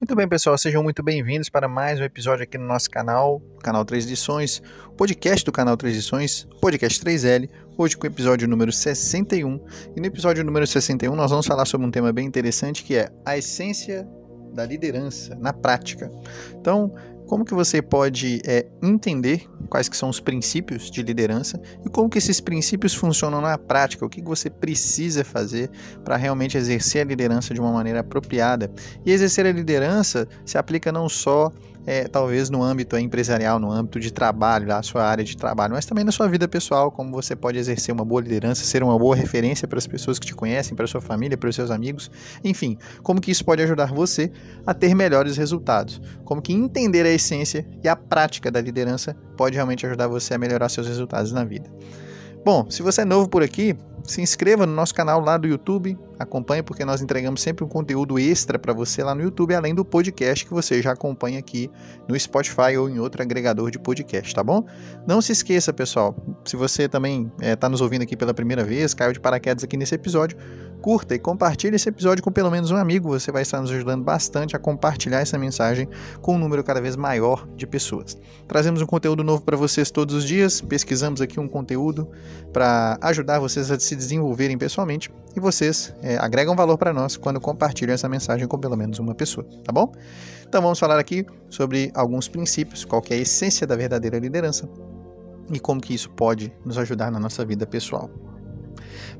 Muito bem, pessoal, sejam muito bem-vindos para mais um episódio aqui no nosso canal, canal 3 Edições, podcast do canal 3 Edições, podcast 3L, hoje com o episódio número 61. E no episódio número 61 nós vamos falar sobre um tema bem interessante que é a essência da liderança na prática. Então, como que você pode é, entender quais que são os princípios de liderança e como que esses princípios funcionam na prática, o que, que você precisa fazer para realmente exercer a liderança de uma maneira apropriada. E exercer a liderança se aplica não só é, talvez no âmbito empresarial, no âmbito de trabalho, na sua área de trabalho, mas também na sua vida pessoal, como você pode exercer uma boa liderança, ser uma boa referência para as pessoas que te conhecem, para a sua família, para os seus amigos, enfim, como que isso pode ajudar você a ter melhores resultados, como que entender a essência e a prática da liderança pode realmente ajudar você a melhorar seus resultados na vida. Bom, se você é novo por aqui, se inscreva no nosso canal lá do YouTube, acompanhe porque nós entregamos sempre um conteúdo extra para você lá no YouTube, além do podcast que você já acompanha aqui no Spotify ou em outro agregador de podcast, tá bom? Não se esqueça, pessoal, se você também está eh, nos ouvindo aqui pela primeira vez, caiu de paraquedas aqui nesse episódio, curta e compartilhe esse episódio com pelo menos um amigo. Você vai estar nos ajudando bastante a compartilhar essa mensagem com um número cada vez maior de pessoas. Trazemos um conteúdo novo para vocês todos os dias, pesquisamos aqui um conteúdo para ajudar vocês a se desenvolverem pessoalmente e vocês é, agregam valor para nós quando compartilham essa mensagem com pelo menos uma pessoa, tá bom? Então vamos falar aqui sobre alguns princípios, qual é a essência da verdadeira liderança e como que isso pode nos ajudar na nossa vida pessoal.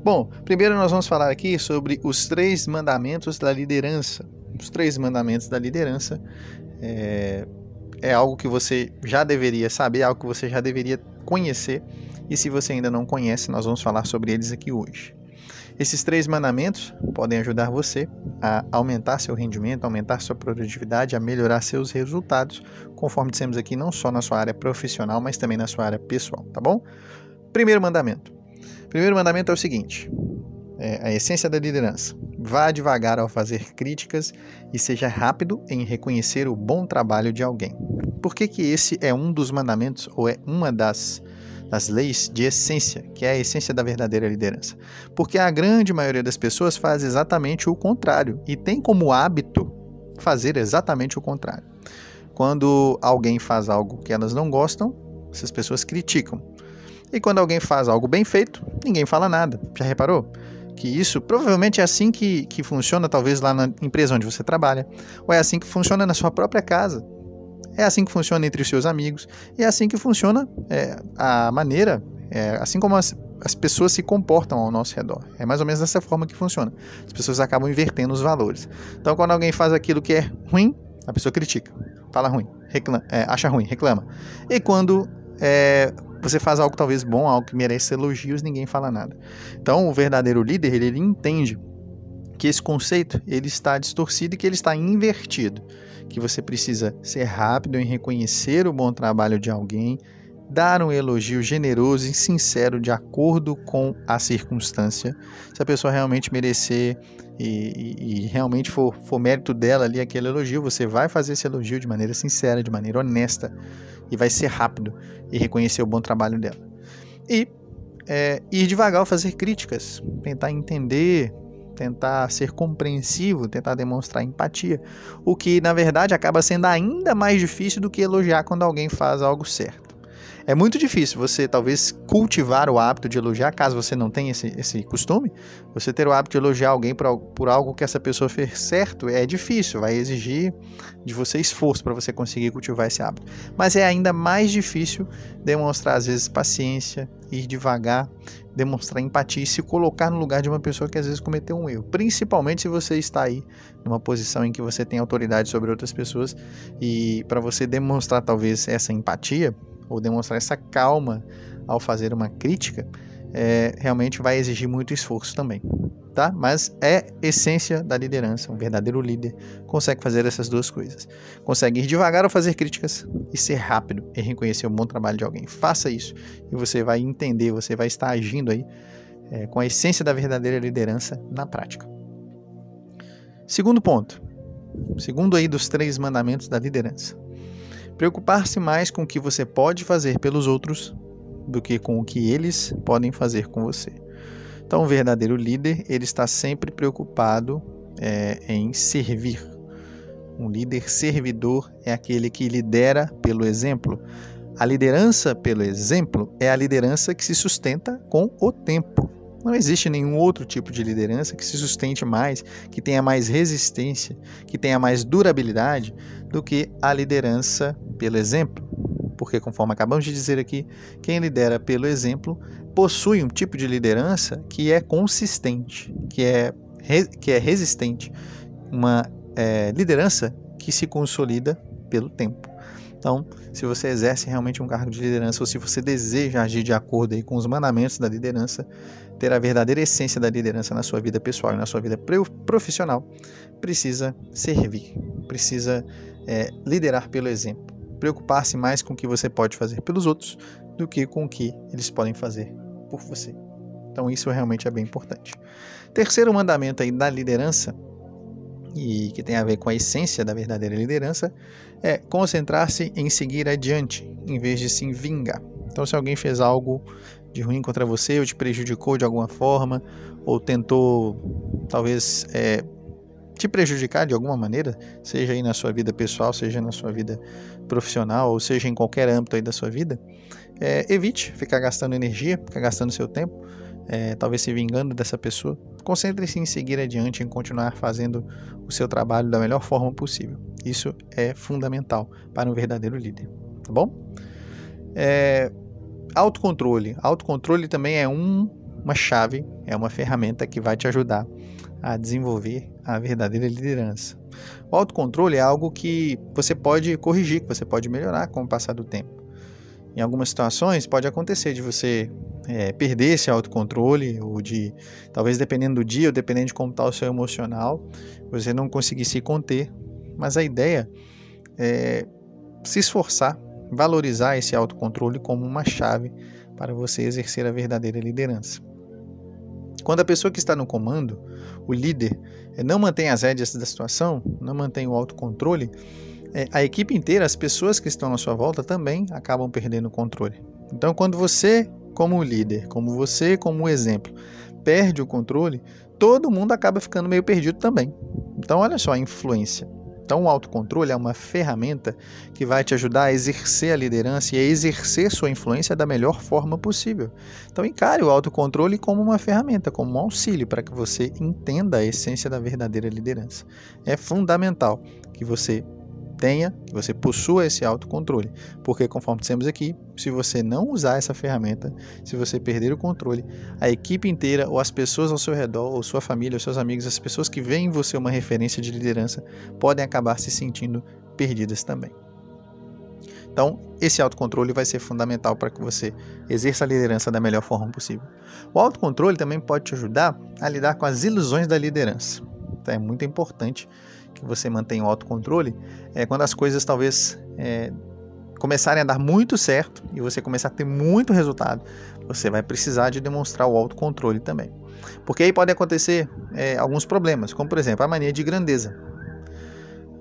Bom, primeiro nós vamos falar aqui sobre os três mandamentos da liderança. Os três mandamentos da liderança é, é algo que você já deveria saber, algo que você já deveria conhecer. E se você ainda não conhece, nós vamos falar sobre eles aqui hoje. Esses três mandamentos podem ajudar você a aumentar seu rendimento, aumentar sua produtividade, a melhorar seus resultados, conforme dissemos aqui, não só na sua área profissional, mas também na sua área pessoal, tá bom? Primeiro mandamento: primeiro mandamento é o seguinte: é a essência da liderança. Vá devagar ao fazer críticas e seja rápido em reconhecer o bom trabalho de alguém. Por que, que esse é um dos mandamentos ou é uma das, das leis de essência, que é a essência da verdadeira liderança? Porque a grande maioria das pessoas faz exatamente o contrário e tem como hábito fazer exatamente o contrário. Quando alguém faz algo que elas não gostam, essas pessoas criticam. E quando alguém faz algo bem feito, ninguém fala nada. Já reparou? Que isso provavelmente é assim que, que funciona, talvez lá na empresa onde você trabalha, ou é assim que funciona na sua própria casa. É assim que funciona entre os seus amigos, e é assim que funciona é, a maneira, é, assim como as, as pessoas se comportam ao nosso redor. É mais ou menos dessa forma que funciona. As pessoas acabam invertendo os valores. Então, quando alguém faz aquilo que é ruim, a pessoa critica, fala ruim, reclama, é, acha ruim, reclama. E quando é, você faz algo talvez bom, algo que merece elogios, ninguém fala nada. Então, o verdadeiro líder, ele, ele entende que esse conceito ele está distorcido e que ele está invertido, que você precisa ser rápido em reconhecer o bom trabalho de alguém, dar um elogio generoso e sincero de acordo com a circunstância. Se a pessoa realmente merecer e, e, e, realmente for, for mérito dela ali aquele elogio, você vai fazer esse elogio de maneira sincera, de maneira honesta e vai ser rápido e reconhecer o bom trabalho dela. E é, ir devagar ao fazer críticas, tentar entender, tentar ser compreensivo, tentar demonstrar empatia, o que na verdade acaba sendo ainda mais difícil do que elogiar quando alguém faz algo certo. É muito difícil você talvez cultivar o hábito de elogiar, caso você não tenha esse, esse costume. Você ter o hábito de elogiar alguém por, por algo que essa pessoa fez certo é difícil, vai exigir de você esforço para você conseguir cultivar esse hábito. Mas é ainda mais difícil demonstrar, às vezes, paciência, ir devagar, demonstrar empatia e se colocar no lugar de uma pessoa que às vezes cometeu um erro. Principalmente se você está aí numa posição em que você tem autoridade sobre outras pessoas e para você demonstrar talvez essa empatia, ou demonstrar essa calma ao fazer uma crítica, é, realmente vai exigir muito esforço também, tá? Mas é essência da liderança. Um verdadeiro líder consegue fazer essas duas coisas. Consegue ir devagar ao fazer críticas e ser rápido em reconhecer o bom trabalho de alguém. Faça isso e você vai entender, você vai estar agindo aí é, com a essência da verdadeira liderança na prática. Segundo ponto, segundo aí dos três mandamentos da liderança. Preocupar-se mais com o que você pode fazer pelos outros do que com o que eles podem fazer com você. Então, o verdadeiro líder ele está sempre preocupado é, em servir. Um líder servidor é aquele que lidera pelo exemplo. A liderança pelo exemplo é a liderança que se sustenta com o tempo. Não existe nenhum outro tipo de liderança que se sustente mais, que tenha mais resistência, que tenha mais durabilidade do que a liderança pelo exemplo. Porque, conforme acabamos de dizer aqui, quem lidera pelo exemplo possui um tipo de liderança que é consistente, que é, que é resistente, uma é, liderança que se consolida pelo tempo. Então, se você exerce realmente um cargo de liderança ou se você deseja agir de acordo aí com os mandamentos da liderança, ter a verdadeira essência da liderança na sua vida pessoal e na sua vida profissional, precisa servir, precisa é, liderar pelo exemplo, preocupar-se mais com o que você pode fazer pelos outros do que com o que eles podem fazer por você. Então, isso realmente é bem importante. Terceiro mandamento aí da liderança e que tem a ver com a essência da verdadeira liderança, é concentrar-se em seguir adiante, em vez de se vingar. Então, se alguém fez algo de ruim contra você, ou te prejudicou de alguma forma, ou tentou talvez é, te prejudicar de alguma maneira, seja aí na sua vida pessoal, seja na sua vida profissional, ou seja em qualquer âmbito aí da sua vida, é, evite ficar gastando energia, ficar gastando seu tempo, é, talvez se vingando dessa pessoa. Concentre-se em seguir adiante, em continuar fazendo o seu trabalho da melhor forma possível. Isso é fundamental para um verdadeiro líder, tá bom? É, autocontrole. Autocontrole também é um, uma chave, é uma ferramenta que vai te ajudar a desenvolver a verdadeira liderança. O autocontrole é algo que você pode corrigir, que você pode melhorar com o passar do tempo. Em algumas situações pode acontecer de você é, perder esse autocontrole, ou de, talvez dependendo do dia, ou dependendo de como está o seu emocional, você não conseguir se conter. Mas a ideia é se esforçar, valorizar esse autocontrole como uma chave para você exercer a verdadeira liderança. Quando a pessoa que está no comando, o líder, não mantém as rédeas da situação, não mantém o autocontrole, a equipe inteira, as pessoas que estão à sua volta também acabam perdendo o controle. Então, quando você como líder, como você como exemplo, perde o controle, todo mundo acaba ficando meio perdido também. Então, olha só a influência. Então, o autocontrole é uma ferramenta que vai te ajudar a exercer a liderança e a exercer sua influência da melhor forma possível. Então, encare o autocontrole como uma ferramenta, como um auxílio para que você entenda a essência da verdadeira liderança. É fundamental que você tenha, que você possua esse autocontrole. Porque, conforme dissemos aqui, se você não usar essa ferramenta, se você perder o controle, a equipe inteira, ou as pessoas ao seu redor, ou sua família, ou seus amigos, as pessoas que veem em você uma referência de liderança, podem acabar se sentindo perdidas também. Então, esse autocontrole vai ser fundamental para que você exerça a liderança da melhor forma possível. O autocontrole também pode te ajudar a lidar com as ilusões da liderança. É muito importante que você mantenha o autocontrole é quando as coisas talvez é, começarem a dar muito certo e você começar a ter muito resultado, você vai precisar de demonstrar o autocontrole também. Porque aí pode acontecer é, alguns problemas, como por exemplo a mania de grandeza.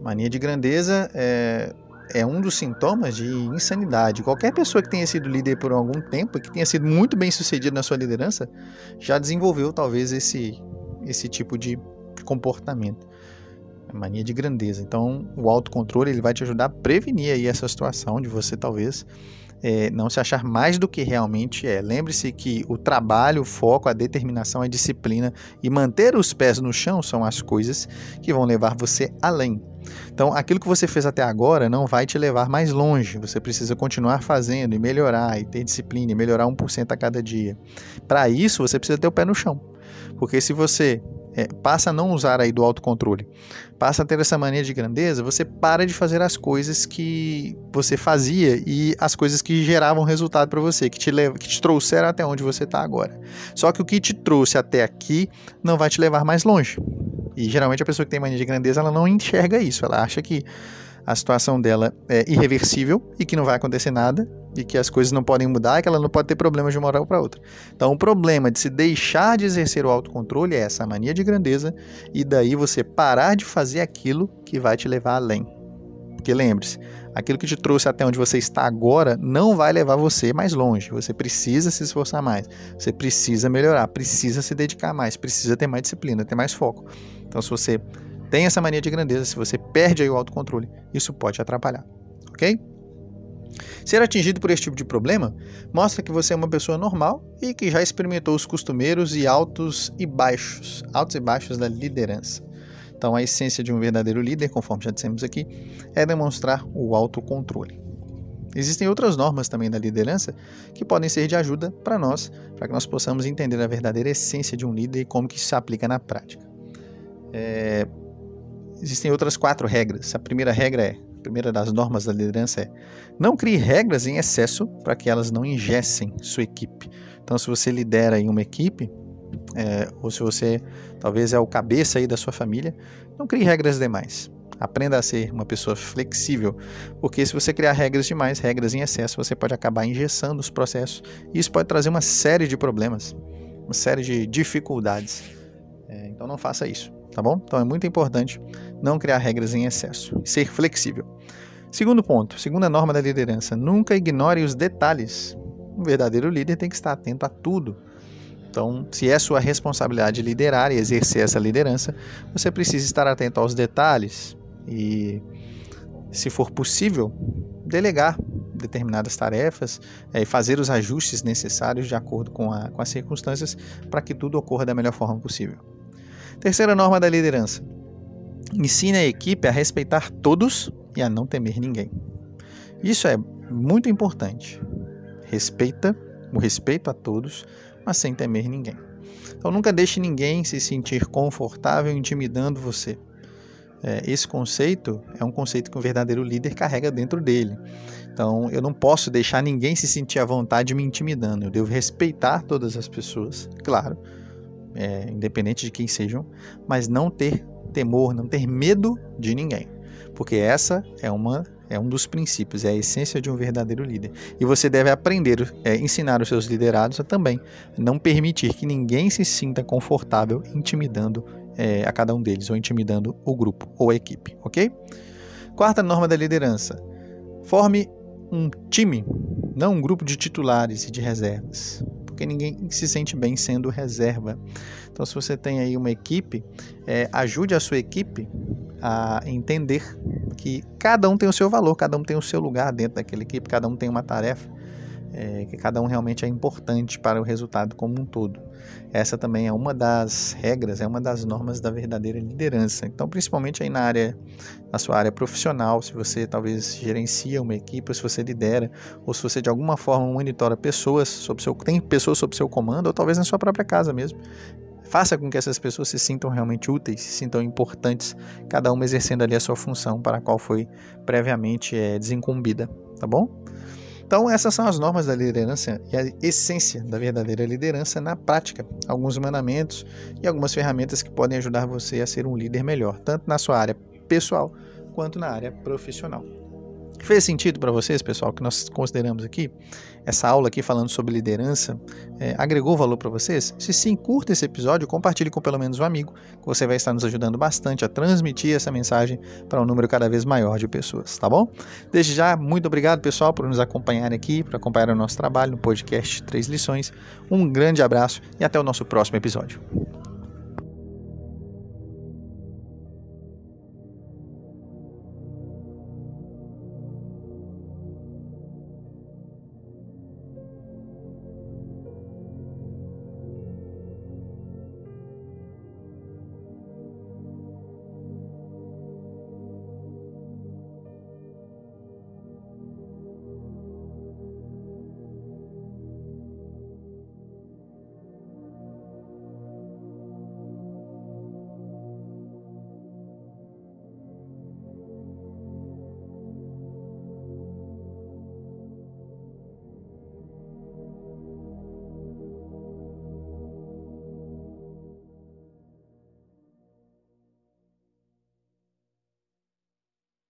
Mania de grandeza é, é um dos sintomas de insanidade. Qualquer pessoa que tenha sido líder por algum tempo e que tenha sido muito bem sucedido na sua liderança já desenvolveu talvez esse, esse tipo de comportamento mania de grandeza. Então, o autocontrole ele vai te ajudar a prevenir aí essa situação de você talvez é, não se achar mais do que realmente é. Lembre-se que o trabalho, o foco, a determinação, a disciplina e manter os pés no chão são as coisas que vão levar você além. Então, aquilo que você fez até agora não vai te levar mais longe. Você precisa continuar fazendo e melhorar, e ter disciplina, e melhorar 1% a cada dia. Para isso, você precisa ter o pé no chão. Porque se você é, passa a não usar aí do autocontrole, passa a ter essa mania de grandeza, você para de fazer as coisas que você fazia e as coisas que geravam resultado para você, que te, levam, que te trouxeram até onde você está agora. Só que o que te trouxe até aqui não vai te levar mais longe. E geralmente a pessoa que tem mania de grandeza, ela não enxerga isso, ela acha que a situação dela é irreversível e que não vai acontecer nada e que as coisas não podem mudar e que ela não pode ter problemas de uma hora para outra. Então, o problema de se deixar de exercer o autocontrole é essa mania de grandeza e daí você parar de fazer aquilo que vai te levar além. Porque lembre-se, aquilo que te trouxe até onde você está agora não vai levar você mais longe. Você precisa se esforçar mais, você precisa melhorar, precisa se dedicar mais, precisa ter mais disciplina, ter mais foco. Então, se você tem essa mania de grandeza, se você perde aí o autocontrole, isso pode atrapalhar, ok? Ser atingido por esse tipo de problema mostra que você é uma pessoa normal e que já experimentou os costumeiros e altos e baixos, altos e baixos da liderança. Então, a essência de um verdadeiro líder, conforme já dissemos aqui, é demonstrar o autocontrole. Existem outras normas também da liderança que podem ser de ajuda para nós, para que nós possamos entender a verdadeira essência de um líder e como que isso se aplica na prática. É... Existem outras quatro regras. A primeira regra é a primeira das normas da liderança é não crie regras em excesso para que elas não ingessem sua equipe. Então, se você lidera em uma equipe, é, ou se você talvez é o cabeça aí da sua família, não crie regras demais. Aprenda a ser uma pessoa flexível, porque se você criar regras demais, regras em excesso, você pode acabar engessando os processos e isso pode trazer uma série de problemas, uma série de dificuldades. É, então não faça isso, tá bom? Então é muito importante não criar regras em excesso, ser flexível. Segundo ponto, segunda norma da liderança: nunca ignore os detalhes. Um verdadeiro líder tem que estar atento a tudo. Então, se é sua responsabilidade liderar e exercer essa liderança, você precisa estar atento aos detalhes e, se for possível, delegar determinadas tarefas é, e fazer os ajustes necessários de acordo com, a, com as circunstâncias para que tudo ocorra da melhor forma possível. Terceira norma da liderança: Ensine a equipe a respeitar todos e a não temer ninguém. Isso é muito importante. Respeita o respeito a todos, mas sem temer ninguém. Então nunca deixe ninguém se sentir confortável intimidando você. É, esse conceito é um conceito que um verdadeiro líder carrega dentro dele. Então eu não posso deixar ninguém se sentir à vontade me intimidando. Eu devo respeitar todas as pessoas, claro, é, independente de quem sejam, mas não ter temor, não ter medo de ninguém. Porque essa é uma é um dos princípios, é a essência de um verdadeiro líder. E você deve aprender, é, ensinar os seus liderados a também não permitir que ninguém se sinta confortável intimidando é, a cada um deles, ou intimidando o grupo ou a equipe, ok? Quarta norma da liderança: forme um time, não um grupo de titulares e de reservas porque ninguém se sente bem sendo reserva. Então, se você tem aí uma equipe, é, ajude a sua equipe a entender que cada um tem o seu valor, cada um tem o seu lugar dentro daquela equipe, cada um tem uma tarefa é, que cada um realmente é importante para o resultado como um todo. Essa também é uma das regras, é uma das normas da verdadeira liderança. Então, principalmente aí na área, na sua área profissional, se você talvez gerencia uma equipe, ou se você lidera, ou se você de alguma forma monitora pessoas sob seu, tem pessoas sob seu comando, ou talvez na sua própria casa mesmo. Faça com que essas pessoas se sintam realmente úteis, se sintam importantes, cada uma exercendo ali a sua função para a qual foi previamente é, desincumbida, tá bom? Então, essas são as normas da liderança e a essência da verdadeira liderança na prática. Alguns mandamentos e algumas ferramentas que podem ajudar você a ser um líder melhor, tanto na sua área pessoal quanto na área profissional. Fez sentido para vocês, pessoal, que nós consideramos aqui? Essa aula aqui falando sobre liderança é, agregou valor para vocês? Se sim, curta esse episódio, compartilhe com pelo menos um amigo, que você vai estar nos ajudando bastante a transmitir essa mensagem para um número cada vez maior de pessoas, tá bom? Desde já, muito obrigado, pessoal, por nos acompanhar aqui, por acompanhar o nosso trabalho no podcast Três Lições. Um grande abraço e até o nosso próximo episódio.